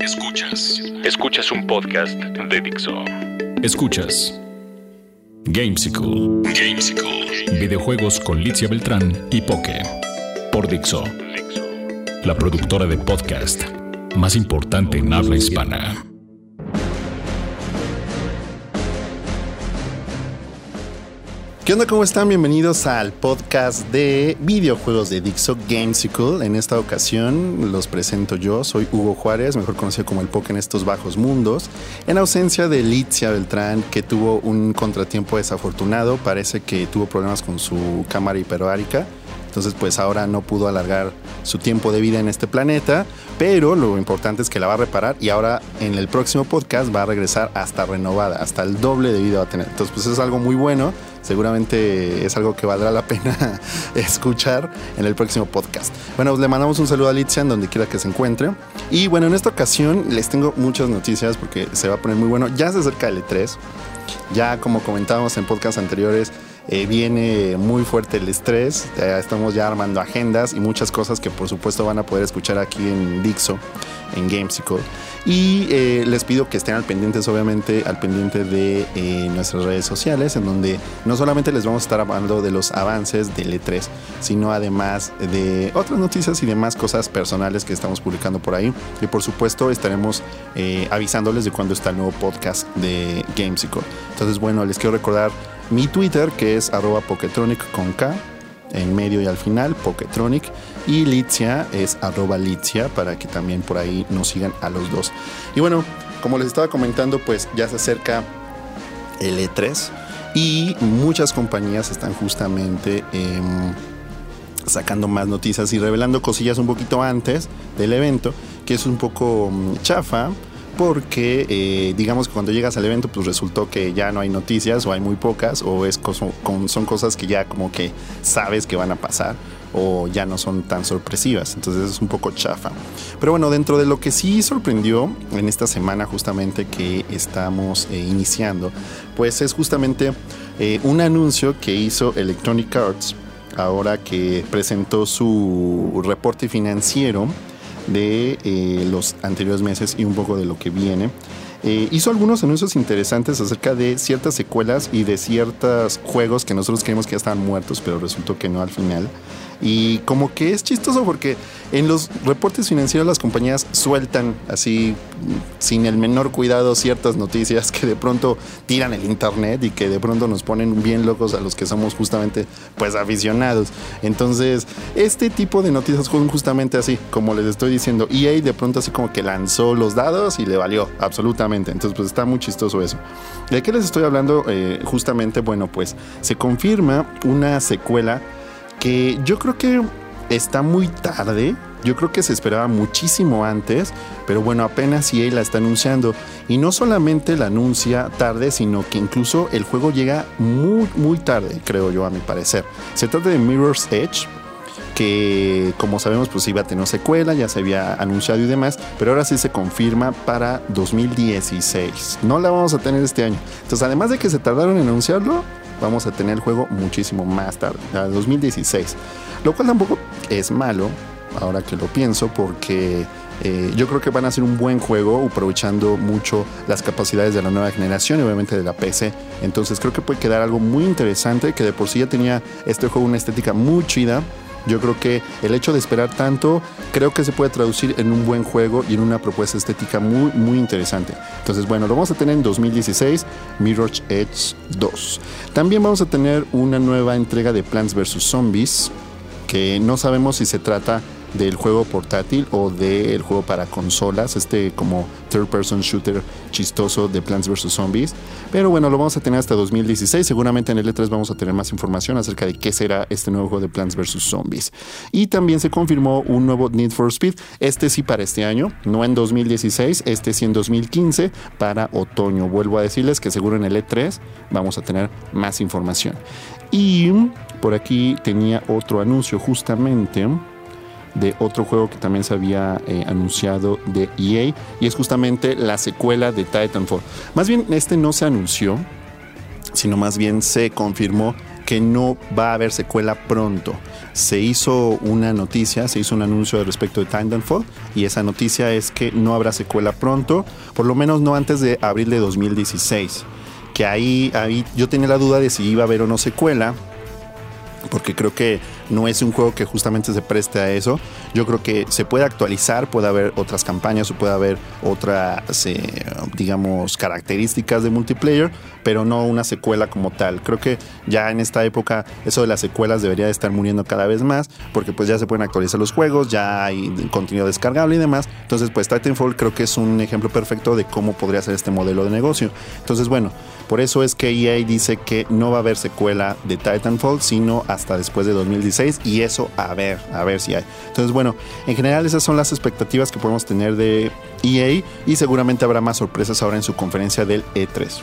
Escuchas. Escuchas un podcast de Dixo. Escuchas. Gamesicle. Gamesicle. Videojuegos con Licia Beltrán y Poke. Por Dixo. La productora de podcast más importante en habla hispana. ¿Qué onda? ¿Cómo están? Bienvenidos al podcast de videojuegos de Dixo Gamesicle. En esta ocasión los presento yo, soy Hugo Juárez, mejor conocido como el Poke en estos bajos mundos. En ausencia de Litzia Beltrán, que tuvo un contratiempo desafortunado, parece que tuvo problemas con su cámara hiperbárica. Entonces, pues ahora no pudo alargar su tiempo de vida en este planeta, pero lo importante es que la va a reparar y ahora en el próximo podcast va a regresar hasta renovada, hasta el doble de vida va a tener. Entonces, pues es algo muy bueno seguramente es algo que valdrá la pena escuchar en el próximo podcast. Bueno, le mandamos un saludo a Alicia en donde quiera que se encuentre. Y bueno, en esta ocasión les tengo muchas noticias porque se va a poner muy bueno. Ya se acerca el E3. Ya como comentábamos en podcasts anteriores, eh, viene muy fuerte el estrés, estamos ya armando agendas y muchas cosas que por supuesto van a poder escuchar aquí en Dixo, en Gamesicle. Y eh, les pido que estén al pendientes, obviamente, al pendiente de eh, nuestras redes sociales, en donde no solamente les vamos a estar hablando de los avances del E3, sino además de otras noticias y demás cosas personales que estamos publicando por ahí. Y por supuesto estaremos avisándoles de cuándo está el nuevo podcast de Gamesicle. Entonces, bueno, les quiero recordar mi Twitter, que es arroba Poketronic con K, en medio y al final, Poketronic. Y Litzia es arroba Litzia, para que también por ahí nos sigan a los dos. Y bueno, como les estaba comentando, pues ya se acerca el E3 y muchas compañías están justamente... Em, sacando más noticias y revelando cosillas un poquito antes del evento, que es un poco mm, chafa, porque eh, digamos que cuando llegas al evento pues resultó que ya no hay noticias o hay muy pocas o es son cosas que ya como que sabes que van a pasar o ya no son tan sorpresivas, entonces es un poco chafa. Pero bueno, dentro de lo que sí sorprendió en esta semana justamente que estamos eh, iniciando, pues es justamente eh, un anuncio que hizo Electronic Arts ahora que presentó su reporte financiero de eh, los anteriores meses y un poco de lo que viene. Eh, hizo algunos anuncios interesantes acerca de ciertas secuelas y de ciertos juegos que nosotros creímos que ya estaban muertos, pero resultó que no al final. Y como que es chistoso porque en los reportes financieros las compañías sueltan así sin el menor cuidado ciertas noticias que de pronto tiran el internet y que de pronto nos ponen bien locos a los que somos justamente pues aficionados. Entonces, este tipo de noticias son justamente así, como les estoy diciendo, EA de pronto así como que lanzó los dados y le valió absolutamente. Entonces, pues está muy chistoso eso. ¿De qué les estoy hablando? Eh, justamente, bueno, pues se confirma una secuela que yo creo que está muy tarde. Yo creo que se esperaba muchísimo antes, pero bueno, apenas EA la está anunciando. Y no solamente la anuncia tarde, sino que incluso el juego llega muy, muy tarde, creo yo, a mi parecer. Se trata de Mirror's Edge, que como sabemos pues iba a tener secuela, ya se había anunciado y demás, pero ahora sí se confirma para 2016. No la vamos a tener este año. Entonces además de que se tardaron en anunciarlo, vamos a tener el juego muchísimo más tarde, a 2016. Lo cual tampoco es malo, ahora que lo pienso, porque eh, yo creo que van a ser un buen juego, aprovechando mucho las capacidades de la nueva generación y obviamente de la PC. Entonces creo que puede quedar algo muy interesante, que de por sí ya tenía este juego una estética muy chida yo creo que el hecho de esperar tanto, creo que se puede traducir en un buen juego y en una propuesta estética muy, muy interesante. Entonces, bueno, lo vamos a tener en 2016, Mirror's Edge 2. También vamos a tener una nueva entrega de Plants vs. Zombies, que no sabemos si se trata del juego portátil o del juego para consolas, este como third person shooter chistoso de Plants vs. Zombies. Pero bueno, lo vamos a tener hasta 2016. Seguramente en el E3 vamos a tener más información acerca de qué será este nuevo juego de Plants vs. Zombies. Y también se confirmó un nuevo Need for Speed, este sí para este año, no en 2016, este sí en 2015 para otoño. Vuelvo a decirles que seguro en el E3 vamos a tener más información. Y por aquí tenía otro anuncio justamente de otro juego que también se había eh, anunciado de EA y es justamente la secuela de Titanfall. Más bien este no se anunció, sino más bien se confirmó que no va a haber secuela pronto. Se hizo una noticia, se hizo un anuncio respecto de Titanfall y esa noticia es que no habrá secuela pronto, por lo menos no antes de abril de 2016. Que ahí, ahí yo tenía la duda de si iba a haber o no secuela, porque creo que no es un juego que justamente se preste a eso. Yo creo que se puede actualizar, puede haber otras campañas o puede haber otras, eh, digamos, características de multiplayer, pero no una secuela como tal. Creo que ya en esta época eso de las secuelas debería de estar muriendo cada vez más, porque pues ya se pueden actualizar los juegos, ya hay contenido descargable y demás. Entonces, pues Titanfall creo que es un ejemplo perfecto de cómo podría ser este modelo de negocio. Entonces, bueno, por eso es que EA dice que no va a haber secuela de Titanfall, sino hasta después de 2016 y eso a ver, a ver si hay. Entonces, bueno, en general esas son las expectativas que podemos tener de EA y seguramente habrá más sorpresas ahora en su conferencia del E3.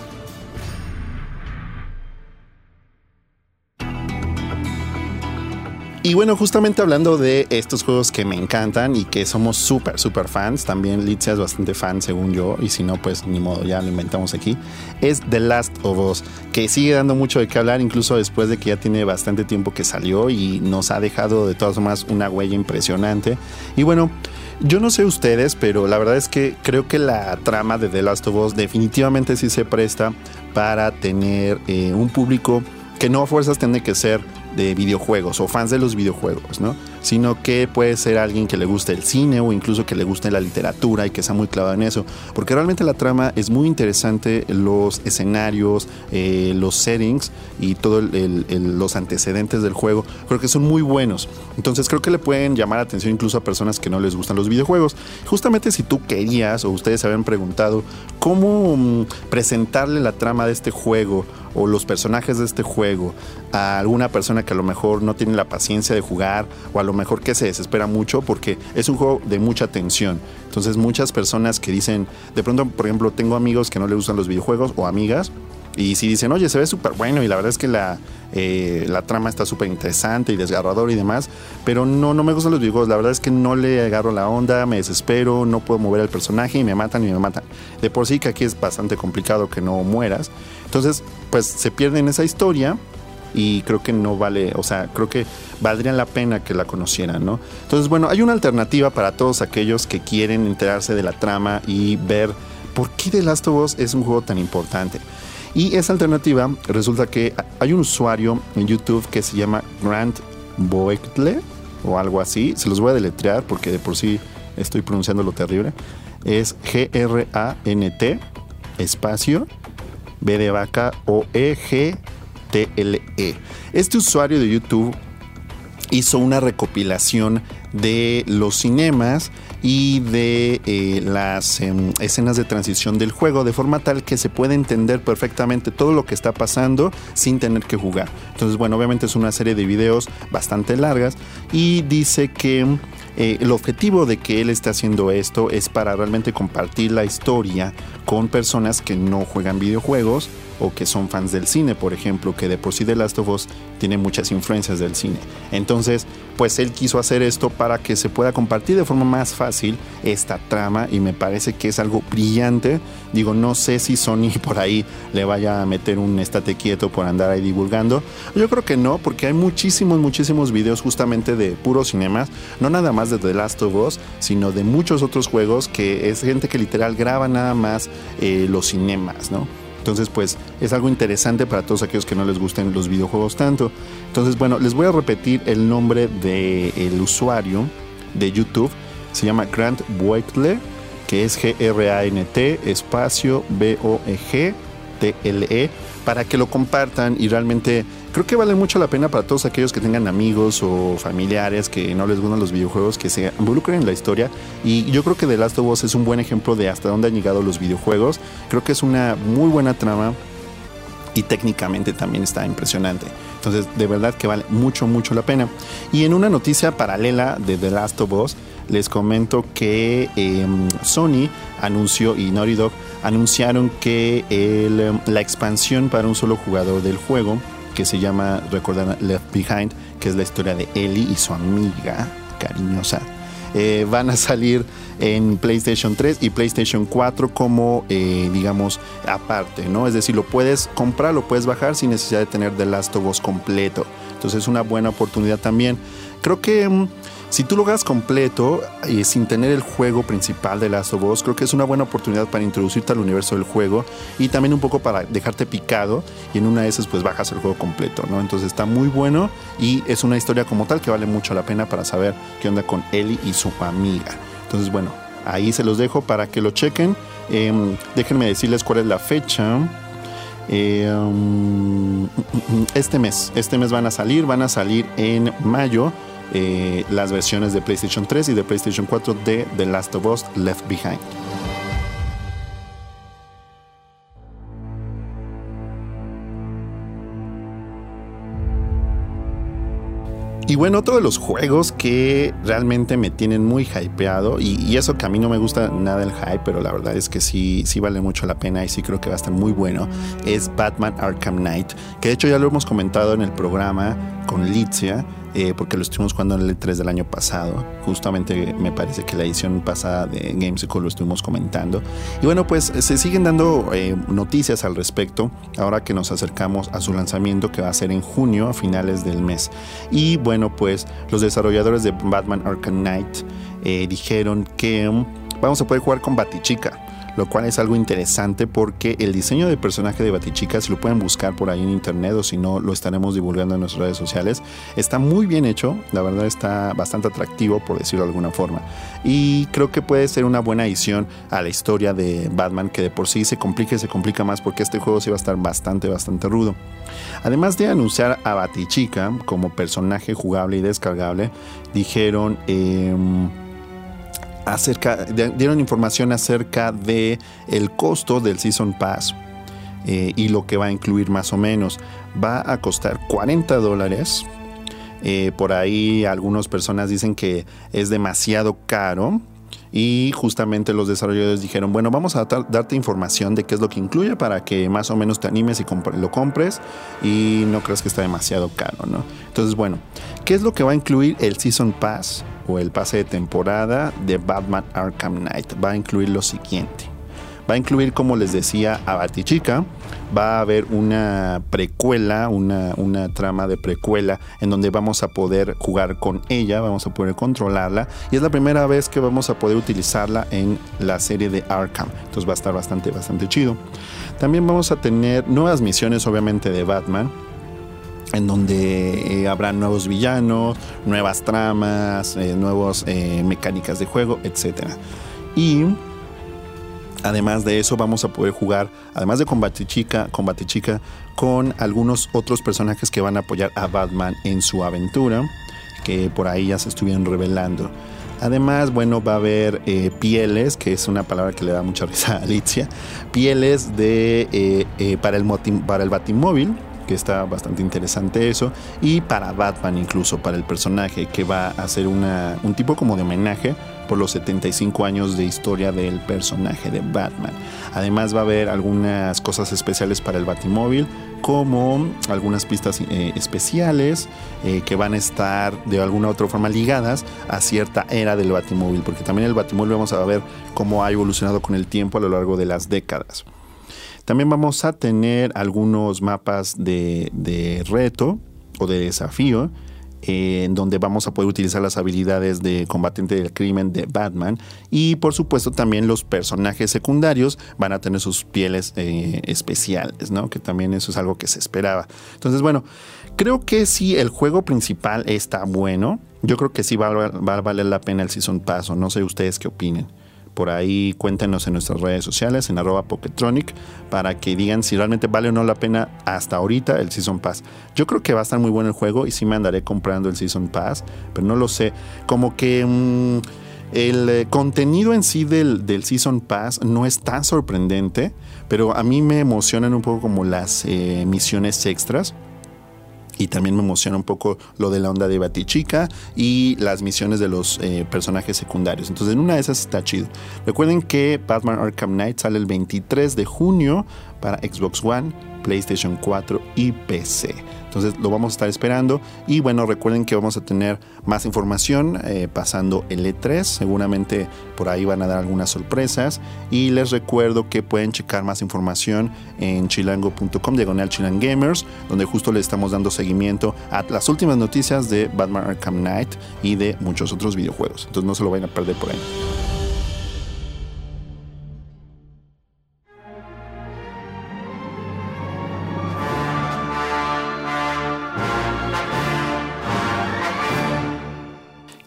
Y bueno, justamente hablando de estos juegos que me encantan y que somos súper, súper fans, también Litzia es bastante fan según yo, y si no, pues ni modo, ya lo inventamos aquí, es The Last of Us, que sigue dando mucho de qué hablar, incluso después de que ya tiene bastante tiempo que salió y nos ha dejado de todas formas una huella impresionante. Y bueno, yo no sé ustedes, pero la verdad es que creo que la trama de The Last of Us definitivamente sí se presta para tener eh, un público que no a fuerzas tiene que ser de videojuegos o fans de los videojuegos, ¿no? Sino que puede ser alguien que le guste el cine o incluso que le guste la literatura y que sea muy clavado en eso. Porque realmente la trama es muy interesante, los escenarios, eh, los settings y todos los antecedentes del juego, creo que son muy buenos. Entonces creo que le pueden llamar la atención incluso a personas que no les gustan los videojuegos. Justamente si tú querías o ustedes se habían preguntado cómo mm, presentarle la trama de este juego o los personajes de este juego a alguna persona que a lo mejor no tiene la paciencia de jugar o a lo mejor que se desespera mucho porque es un juego de mucha tensión. Entonces muchas personas que dicen, de pronto, por ejemplo, tengo amigos que no les gustan los videojuegos o amigas y si dicen, oye, se ve súper bueno y la verdad es que la, eh, la trama está súper interesante y desgarrador y demás, pero no, no me gustan los videojuegos, la verdad es que no le agarro la onda, me desespero, no puedo mover al personaje y me matan y me matan. De por sí que aquí es bastante complicado que no mueras. Entonces, pues se pierde en esa historia y creo que no vale, o sea, creo que valdría la pena que la conocieran, ¿no? Entonces, bueno, hay una alternativa para todos aquellos que quieren enterarse de la trama y ver por qué The Last of Us es un juego tan importante. Y esa alternativa resulta que hay un usuario en YouTube que se llama Grant Boeckle o algo así. Se los voy a deletrear porque de por sí estoy pronunciando lo terrible. Es G-R-A-N-T espacio B de vaca o E-G-T-L-E. -E. Este usuario de YouTube hizo una recopilación de los cinemas y de eh, las em, escenas de transición del juego de forma tal que se puede entender perfectamente todo lo que está pasando sin tener que jugar. Entonces, bueno, obviamente es una serie de videos bastante largas y dice que eh, el objetivo de que él esté haciendo esto es para realmente compartir la historia con personas que no juegan videojuegos o que son fans del cine, por ejemplo, que de por sí The Last of Us tiene muchas influencias del cine. Entonces, pues él quiso hacer esto para que se pueda compartir de forma más fácil esta trama y me parece que es algo brillante. Digo, no sé si Sony por ahí le vaya a meter un estate quieto por andar ahí divulgando. Yo creo que no, porque hay muchísimos, muchísimos videos justamente de puros cinemas, no nada más de The Last of Us, sino de muchos otros juegos que es gente que literal graba nada más eh, los cinemas, ¿no? Entonces, pues es algo interesante para todos aquellos que no les gusten los videojuegos tanto. Entonces, bueno, les voy a repetir el nombre del usuario de YouTube. Se llama Grant Boeckle, que es G-R-A-N-T, espacio B-O-E-G-T-L-E, para que lo compartan y realmente creo que vale mucho la pena para todos aquellos que tengan amigos o familiares que no les gustan los videojuegos, que se involucren en la historia. Y yo creo que The Last of Us es un buen ejemplo de hasta dónde han llegado los videojuegos. Creo que es una muy buena trama y técnicamente también está impresionante. Entonces, de verdad que vale mucho, mucho la pena. Y en una noticia paralela de The Last of Us, les comento que em, Sony anunció y Naughty Dog anunciaron que em, la expansión para un solo jugador del juego que se llama, recuerdan, Left Behind, que es la historia de Ellie y su amiga cariñosa. eh, van a salir en PlayStation 3 y PlayStation 4 como, eh, digamos, aparte, ¿no? Es decir, lo puedes comprar, lo puedes bajar sin necesidad de tener The Last of Us completo. Entonces es una buena oportunidad también. Creo que... Mm, si tú lo hagas completo y sin tener el juego principal de Last of creo que es una buena oportunidad para introducirte al universo del juego y también un poco para dejarte picado y en una de esas pues bajas el juego completo, ¿no? Entonces está muy bueno y es una historia como tal que vale mucho la pena para saber qué onda con Ellie y su amiga. Entonces bueno, ahí se los dejo para que lo chequen. Em, déjenme decirles cuál es la fecha. Em, este mes, este mes van a salir, van a salir en mayo eh, las versiones de PlayStation 3 y de PlayStation 4 de The Last of Us Left Behind. Y bueno, otro de los juegos que realmente me tienen muy hypeado, y, eso que a mí no me gusta nada el hype, pero la verdad es que sí, sí vale mucho la pena y sí creo que va a estar muy bueno, es Batman Arkham Knight, que de hecho ya lo hemos comentado en el programa con Litzia. Eh, porque lo estuvimos jugando en el E3 del año pasado. Justamente me parece que la edición pasada de Gamesicle lo estuvimos comentando. Y bueno, pues se siguen dando eh, noticias al respecto ahora que nos acercamos a su lanzamiento que va a ser en junio a finales del mes. Y bueno, pues los desarrolladores de Batman Arkham Knight eh, dijeron que mm, vamos a poder jugar con Batichica lo cual es algo interesante porque el diseño de personaje de Batichica, si lo pueden buscar por ahí en internet o si no, lo estaremos divulgando en nuestras redes sociales, está muy bien hecho, la verdad está bastante atractivo por decirlo de alguna forma. Y creo que puede ser una buena adición a la historia de Batman que de por sí se complica y se complica más porque este juego sí va a estar bastante, bastante rudo. Además de anunciar a Batichica como personaje jugable y descargable, dijeron... Em, dieron información acerca de el costo del Season Pass eh, y lo que va a incluir más o menos. Va a costar 40 dólares. Eh, por ahí algunas personas dicen que es demasiado caro. Y justamente los desarrolladores dijeron, bueno, vamos a darte información de qué es lo que incluye para que más o menos te animes y lo compres y no creas que está demasiado caro, ¿no? Entonces, bueno, ¿qué es lo que va a incluir el Season Pass? O el pase de temporada de Batman Arkham Knight. Va a incluir lo siguiente. Va a incluir, como les decía, a Batichica. Va a haber una precuela, una, una, trama de precuela en donde vamos a poder jugar con ella, vamos a poder controlarla. Y es la primera vez que vamos a poder utilizarla en la serie de Arkham. Entonces va a estar bastante, bastante chido. También vamos a tener nuevas misiones, obviamente, de Batman en donde eh, habrá nuevos villanos, nuevas tramas, eh, nuevas eh, mecánicas de juego, etc. Y además de eso vamos a poder jugar, además de Combate Chica, Combate Chica, con algunos otros personajes que van a apoyar a Batman en su aventura, que por ahí ya se estuvieron revelando. Además, bueno, va a haber pieles, que es una palabra que le da mucha risa a Alicia, pieles de, para, el para el Batimóvil, que está bastante interesante eso, y para Batman incluso, para el personaje, que va a ser un tipo como de homenaje por los 75 años de historia del personaje de Batman. Además va a haber algunas cosas especiales para el Batimóvil, como algunas pistas eh, especiales eh, que van a estar de alguna u otra forma ligadas a cierta era del Batimóvil, porque también el Batimóvil vamos a ver cómo ha evolucionado con el tiempo a lo largo de las décadas. También vamos a tener algunos mapas de, reto o de desafío en donde vamos a poder utilizar las habilidades de combatiente del crimen de Batman y por supuesto también los personajes secundarios van a tener sus pieles eh, especiales, ¿no? Que también eso es algo que se esperaba. Entonces, bueno, creo que si el juego principal está bueno. Yo creo que sí va, a valer la pena el Season Pass, no sé ustedes qué opinen por ahí cuéntenos en nuestras redes sociales, en arroba Poketronic, para que digan si realmente vale o no la pena hasta ahorita el Season Pass. Yo creo que va a estar muy bueno el juego y sí me andaré comprando el Season Pass, pero no lo sé. Como que mm, el eh, contenido en sí del, del, Season Pass no es tan sorprendente, pero a mí me emocionan un poco como las eh, misiones extras y también me emociona un poco lo de la onda de Batichica y las misiones de los eh, personajes secundarios. Entonces, en una de esas está chido. Recuerden que Batman Arkham Knight sale el 23 de junio para Xbox One, PlayStation 4 y PC. Entonces lo vamos a estar esperando y bueno, recuerden que vamos a tener más información eh, pasando el E3, seguramente por ahí van a dar algunas sorpresas y les recuerdo que pueden checar más información en chilango.com, diagonal chilangamers, donde justo le estamos dando seguimiento a las últimas noticias de Batman Arkham Knight y de muchos otros videojuegos. Entonces no se lo vayan a perder por ahí.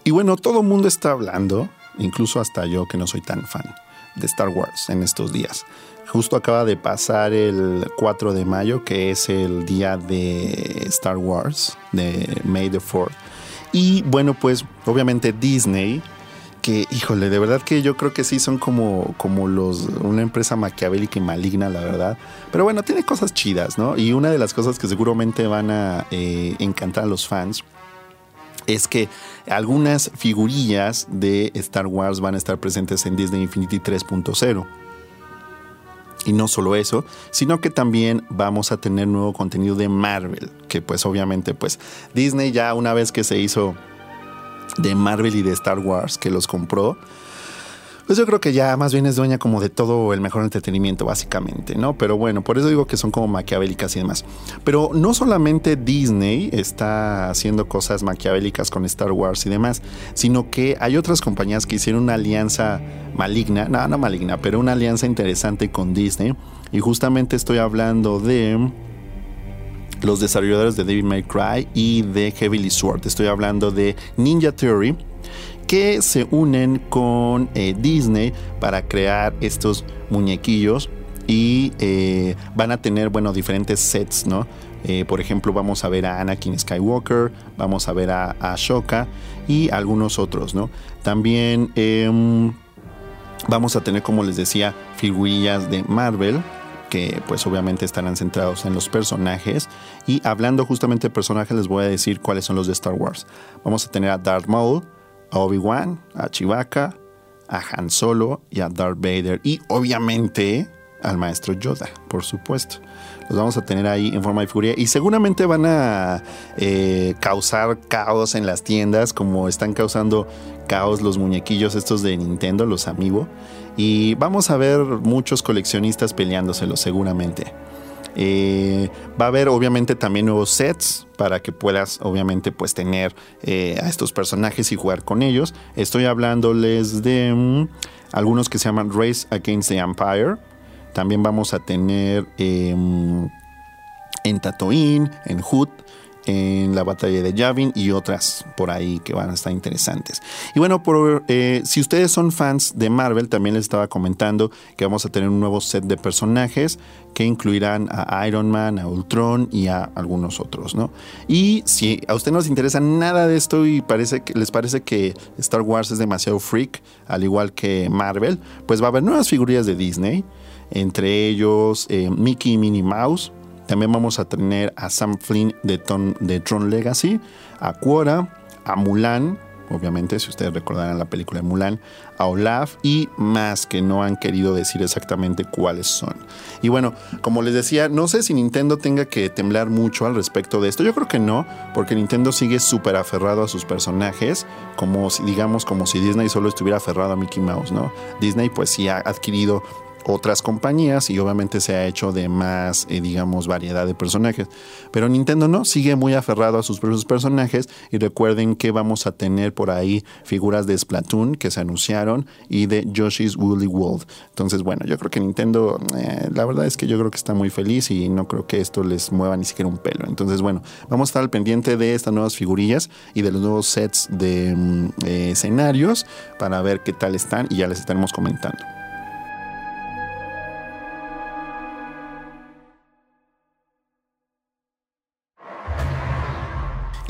Y bueno, todo el mundo está hablando, incluso hasta yo que no soy tan fan de Star Wars en estos días. Justo acaba de pasar el 4 de mayo, que es el día de Star Wars, de May the 4th. Y bueno, pues obviamente Disney, que híjole, de verdad que yo creo que sí son como, como los, una empresa maquiavélica y maligna, la verdad. Pero bueno, tiene cosas chidas, ¿no? Y una de las cosas que seguramente van a eh, encantar a los fans es que algunas figurillas de Star Wars van a estar presentes en Disney Infinity 3.0. Y no solo eso, sino que también vamos a tener nuevo contenido de Marvel, que pues obviamente pues Disney ya una vez que se hizo de Marvel y de Star Wars, que los compró, pues yo creo que ya más bien es dueña como de todo el mejor entretenimiento, básicamente, ¿no? Pero bueno, por eso digo que son como maquiavélicas y demás. Pero no solamente Disney está haciendo cosas maquiavélicas con Star Wars y demás, sino que hay otras compañías que hicieron una alianza maligna, no, no maligna, pero una alianza interesante con Disney. Y justamente estoy hablando de los desarrolladores de Devil May Cry y de Heavily Sword. Estoy hablando de Ninja Theory que se unen con eh, Disney para crear estos muñequillos y eh, van a tener, bueno, diferentes sets, ¿no? Eh, por ejemplo, vamos a ver a Anakin Skywalker, vamos a ver a, Ashoka y algunos otros, ¿no? También em, vamos a tener, como les decía, figurillas de Marvel, que pues obviamente estarán centrados en los personajes. Y hablando justamente de personajes, les voy a decir cuáles son los de Star Wars. Vamos a tener a Darth Maul, a Obi-Wan, a Chewbacca, a Han Solo y a Darth Vader. Y obviamente al maestro Yoda, por supuesto. Los vamos a tener ahí en forma de furia y seguramente van a eh, causar caos en las tiendas como están causando caos los muñequillos estos de Nintendo, los Amiibo. Y vamos a ver muchos coleccionistas peleándoselos seguramente. Eh, va a haber obviamente también nuevos sets para que puedas obviamente pues tener eh, a estos personajes y jugar con ellos. Estoy hablándoles de mm, algunos que se llaman Race Against the Empire. También vamos a tener em, en Tatooine, en Hood en la batalla de Yavin y otras por ahí que van a estar interesantes. Y bueno, eh, si ustedes son fans de Marvel, también les estaba comentando que vamos a tener un nuevo set de personajes que incluirán a Iron Man, a Ultron y a algunos otros, ¿no? Y si a ustedes no les interesa nada de esto y parece que, les parece que Star Wars es demasiado freak, al igual que Marvel, pues va a haber nuevas figuras de Disney, entre ellos eh, Mickey y Minnie Mouse, también vamos a tener a Sam Flynn de, de Tron Legacy, a Quora, a Mulan, obviamente, si ustedes recordarán la película de Mulan, a Olaf y más que no han querido decir exactamente cuáles son. Y bueno, como les decía, no sé si Nintendo tenga que temblar mucho al respecto de esto. Yo creo que no, porque Nintendo sigue súper aferrado a sus personajes, como si, digamos, como si Disney solo estuviera aferrado a Mickey Mouse, ¿no? Disney pues sí ha adquirido otras compañías y obviamente se ha hecho de más, eh, digamos, variedad de personajes. Pero Nintendo no, sigue muy aferrado a sus propios personajes y recuerden que vamos a tener por ahí figuras de Splatoon que se anunciaron y de Yoshi's Woolly World. Entonces, bueno, yo creo que Nintendo, eh, la verdad es que yo creo que está muy feliz y no creo que esto les mueva ni siquiera un pelo. Entonces, bueno, vamos a estar al pendiente de estas nuevas figurillas y de los nuevos sets de mm, eh, escenarios para ver qué tal están y ya les estaremos comentando.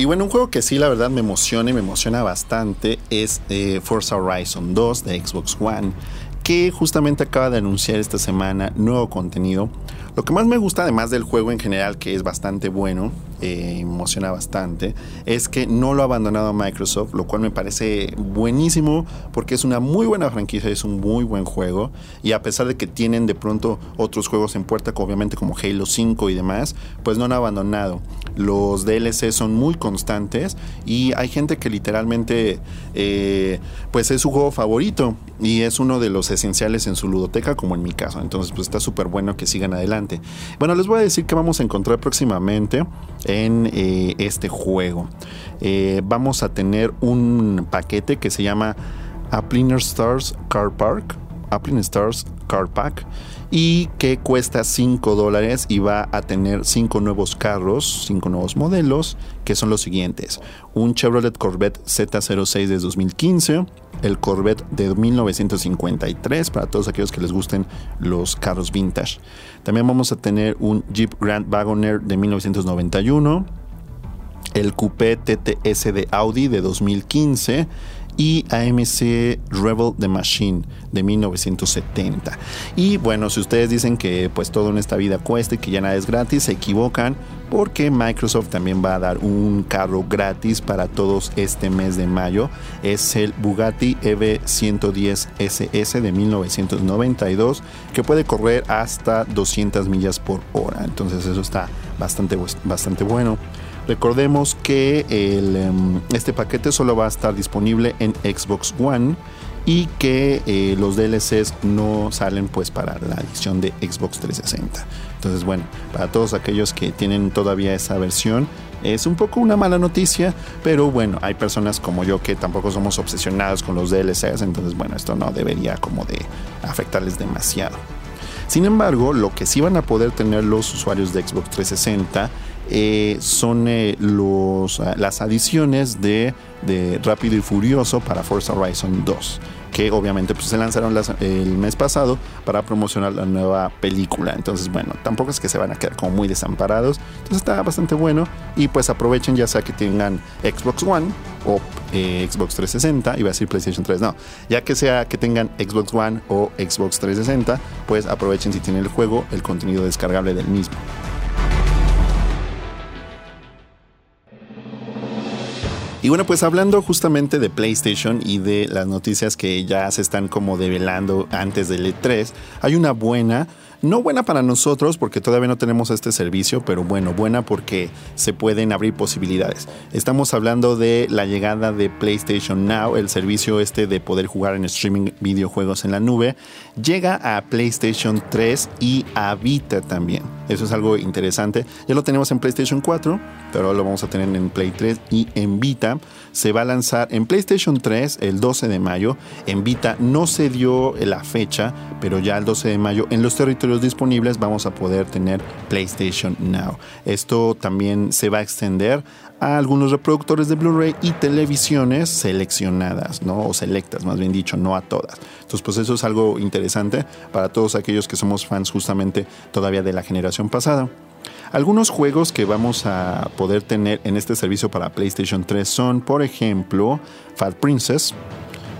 Y bueno, un juego que sí, la verdad, me emociona y me emociona bastante es eh, Forza Horizon 2 de Xbox One, que justamente acaba de anunciar esta semana nuevo contenido. Lo que más me gusta, además del juego en general, que es bastante bueno, eh, emociona bastante, es que no lo ha abandonado Microsoft, lo cual me parece buenísimo porque es una muy buena franquicia, es un muy buen juego y a pesar de que tienen de pronto otros juegos en puerta, obviamente como Halo 5 y demás, pues no han abandonado. Los DLC son muy constantes y hay gente que literalmente eh, pues es su juego favorito y es uno de los esenciales en su ludoteca como en mi caso. Entonces pues está súper bueno que sigan adelante. Bueno, les voy a decir que vamos a encontrar próximamente en eh, este juego. Eh, vamos a tener un paquete que se llama Appliner Stars Car Park. Appliner Stars Car Pack y que cuesta 5 dólares y va a tener 5 nuevos carros, 5 nuevos modelos, que son los siguientes. Un Chevrolet Corvette Z06 de 2015, el Corvette de 1953 para todos aquellos que les gusten los carros vintage. También vamos a tener un Jeep Grand Wagoner de 1991, el Coupé TTS de Audi de 2015 y AMC Rebel the Machine de 1970. Y bueno, si ustedes dicen que pues todo en esta vida cuesta y que ya nada es gratis, se equivocan porque Microsoft también va a dar un carro gratis para todos este mes de mayo. Es el Bugatti EV110 SS de 1992 que puede correr hasta 200 millas por hora. Entonces eso está bastante, bastante bueno. Recordemos que em, este paquete solo va a estar disponible en Xbox One y que eh, los DLCs no salen pues para la edición de Xbox 360. Entonces bueno, para todos aquellos que tienen todavía esa versión, es un poco una mala noticia, pero bueno, hay personas como yo que tampoco somos obsesionados con los DLCs, entonces bueno, esto no debería como de afectarles demasiado. Sin embargo, lo que sí van a poder tener los usuarios de Xbox 360 eh, son eh, ah, las adiciones de, de, Rápido y Furioso para Forza Horizon 2, que obviamente pues, se lanzaron el mes pasado para promocionar la nueva película. Entonces, bueno, tampoco es que se van a quedar como muy desamparados. Entonces está bastante bueno y pues aprovechen ya sea que tengan Xbox One o eh, Xbox 360, iba a decir PlayStation 3, no, ya que sea que tengan Xbox One o Xbox 360, pues aprovechen si tienen el juego, el contenido descargable del mismo. Y bueno, pues hablando justamente de PlayStation y de las noticias que ya se están como develando antes del E3, hay una buena no buena para nosotros porque todavía no tenemos este servicio, pero bueno, buena porque se pueden abrir posibilidades. Estamos hablando de la llegada de PlayStation Now, el servicio este de poder jugar en streaming videojuegos en la nube. Llega a PlayStation 3 y a Vita también. Eso es algo interesante. Ya lo tenemos en PlayStation 4, pero lo vamos a tener en Play 3 y en Vita. Se va a lanzar en PlayStation 3 el 12 de mayo. En Vita no se dio la fecha, pero ya el 12 de mayo en los territorios disponibles vamos a poder tener PlayStation Now. Esto también se va a extender a algunos reproductores de Blu-ray y televisiones seleccionadas, ¿no? O selectas, más bien dicho, no a todas. Entonces, pues eso es algo interesante para todos aquellos que somos fans justamente todavía de la generación pasada. Algunos juegos que vamos a poder tener en este servicio para PlayStation 3 son, por ejemplo, Fat Princess,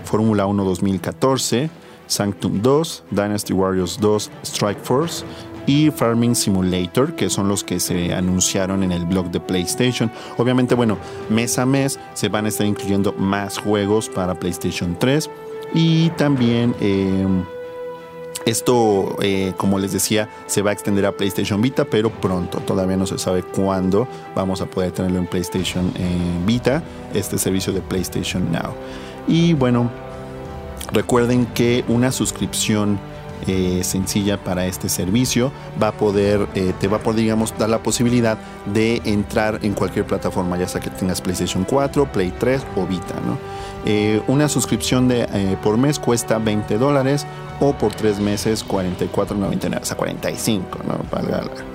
Fórmula 1 2014, Sanctum 2, Dynasty Warriors 2, Strike Force y Farming Simulator, que son los que se anunciaron en el blog de PlayStation. Obviamente, bueno, mes a mes se van a estar incluyendo más juegos para PlayStation 3 y también... Em, esto, eh, como les decía, se va a extender a PlayStation Vita, pero pronto. Todavía no se sabe cuándo vamos a poder tenerlo en PlayStation eh, Vita, este servicio de PlayStation Now. Y bueno, Recuerden que una suscripción eh, sencilla para este servicio va a poder, eh, te va a poder, digamos, dar la posibilidad de entrar en cualquier plataforma, ya sea que tengas PlayStation 4, Play 3 o Vita, ¿no? Eh, una suscripción de, por mes cuesta 20 dólares o por tres meses 44.99, o sea 45, ¿no?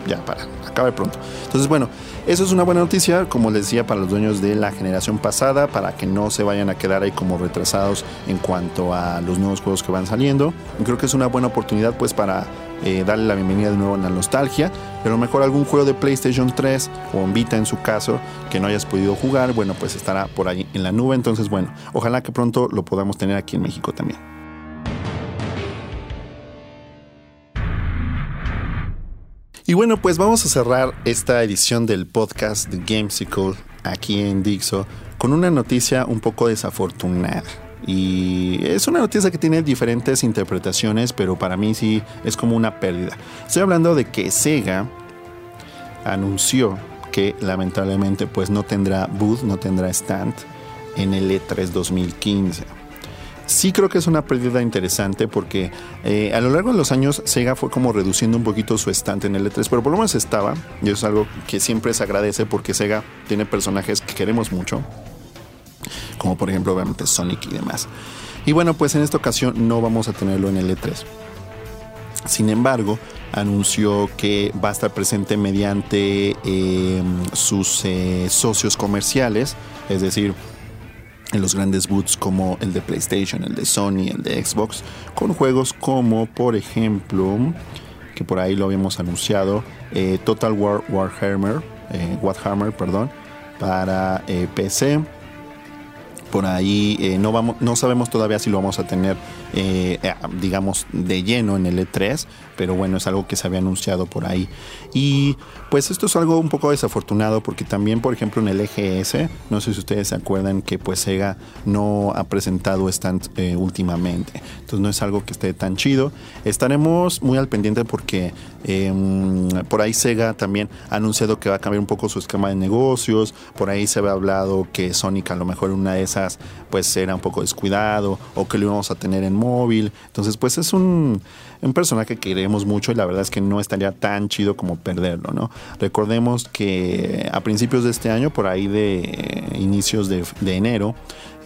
ya para acabar pronto. Entonces, bueno, eso es una buena noticia, como les decía, para los dueños de la generación pasada, para que no se vayan a quedar ahí como retrasados en cuanto a los nuevos juegos que van saliendo. creo que es una buena oportunidad pues para eh, darle la bienvenida de nuevo a la nostalgia, pero mejor algún juego de PlayStation 3 o en Vita en su caso que no hayas podido jugar, bueno, pues estará por ahí en la nube, entonces bueno, ojalá que pronto lo podamos tener aquí en México también. Y bueno, pues vamos a cerrar esta edición del podcast de Gamesicle aquí en Dixo con una noticia un poco desafortunada. Y es una noticia que tiene diferentes interpretaciones, pero para mí sí es como una pérdida. Estoy hablando de que Sega anunció que lamentablemente pues no tendrá booth, no tendrá stand en el E3 2015. Sí creo que es una pérdida interesante porque eh, a lo largo de los años Sega fue como reduciendo un poquito su stand en el E3, pero por lo menos estaba, y es algo que siempre se agradece porque Sega tiene personajes que queremos mucho como por ejemplo obviamente Sonic y demás. Y bueno, pues en esta ocasión no vamos a tenerlo en el E3. Sin embargo, anunció que va a estar presente mediante em, sus eh, socios comerciales, es decir, en los grandes boots como el de PlayStation, el de Sony, el de Xbox, con juegos como por ejemplo, que por ahí lo habíamos anunciado, eh, Total War Warhammer, eh, Warhammer, perdón, para PC, por ahí eh, no, vamos, no sabemos todavía si lo vamos a tener, eh, eh, digamos, de lleno en el E3, pero bueno, es algo que se había anunciado por ahí. Y pues esto es algo un poco desafortunado porque también, por ejemplo, en el EGS, no sé si ustedes se acuerdan que pues Sega no ha presentado stand últimamente, entonces no es algo que esté tan chido. Estaremos muy al pendiente porque em, por ahí Sega también ha anunciado que va a cambiar un poco su esquema de negocios, por ahí se había hablado que Sonic a lo mejor una de esas pues era un poco descuidado o que lo íbamos a tener en móvil, entonces pues es un un personaje que queremos mucho y la verdad es que no estaría tan chido como perderlo, ¿no? Recordemos que a principios de este año, por ahí de inicios de, enero,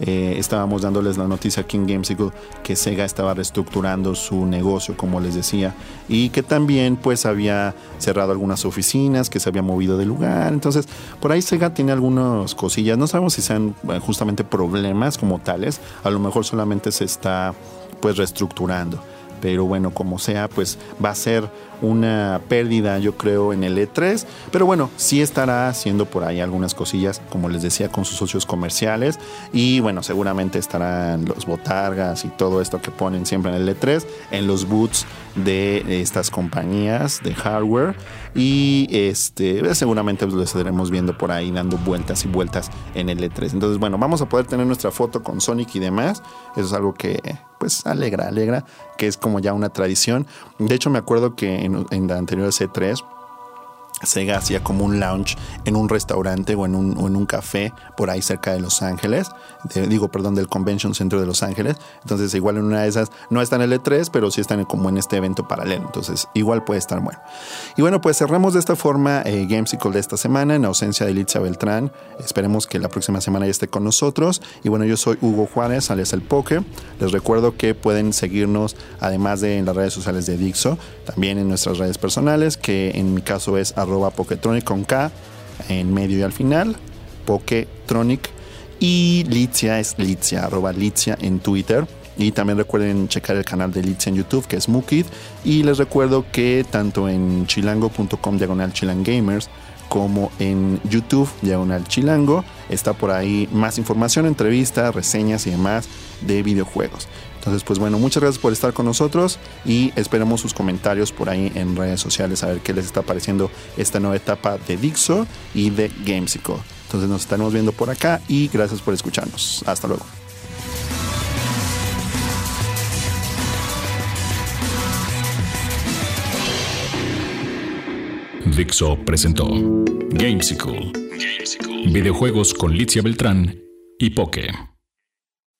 eh, estábamos dándoles la noticia aquí en Gamesicle que Sega estaba reestructurando su negocio, como les decía, y que también pues había cerrado algunas oficinas, que se había movido de lugar. Entonces, por ahí Sega tiene algunas cosillas. No sabemos si sean eh, justamente problemas como tales. A lo mejor solamente se está pues reestructurando pero bueno, como sea, pues va a ser una pérdida, yo creo, en el E3. Pero bueno, sí estará haciendo por ahí algunas cosillas, como les decía, con sus socios comerciales. Y bueno, seguramente estarán los botargas y todo esto que ponen siempre en el E3, en los boots de estas compañías de hardware. Y este, seguramente lo estaremos viendo por ahí dando vueltas y vueltas en el E3. Entonces, bueno, vamos a poder tener nuestra foto con Sonic y demás. Eso es algo que, pues, alegra, alegra, que es como ya una tradición. De hecho, me acuerdo que en, la anterior C3 Sega hacía como un lounge en un restaurante o en un, en un café por ahí cerca de Los Ángeles, digo, perdón, del Convention Center de Los Ángeles. Entonces, igual en una de esas no está en el E3, pero sí están como en este evento paralelo. Entonces, igual puede estar bueno. Y bueno, pues cerramos de esta forma eh, de esta semana en ausencia de Litzia Beltrán. Esperemos que la próxima semana ya esté con nosotros. Y bueno, yo soy Hugo Juárez, alias El Poke. Les recuerdo que pueden seguirnos, además de en las redes sociales de Dixo, también en nuestras redes personales, que en mi caso es arroba Poketronic con K en medio y al final, Poketronic. Y Litzia es Litzia, arroba Litzia en Twitter. Y también recuerden checar el canal de Litzia en YouTube, que es Mukid. Y les recuerdo que tanto en chilango.com diagonal chilangamers como en YouTube diagonal chilango está por ahí más información, entrevistas, reseñas y demás de videojuegos. Entonces, pues bueno, muchas gracias por estar con nosotros y esperamos sus comentarios por ahí en redes sociales a ver qué les está pareciendo esta nueva etapa de Dixo y de Gamesicle. Entonces nos estaremos viendo por acá y gracias por escucharnos. Hasta luego. Dixo presentó Gamesicle. Videojuegos con Licia Beltrán y Poke.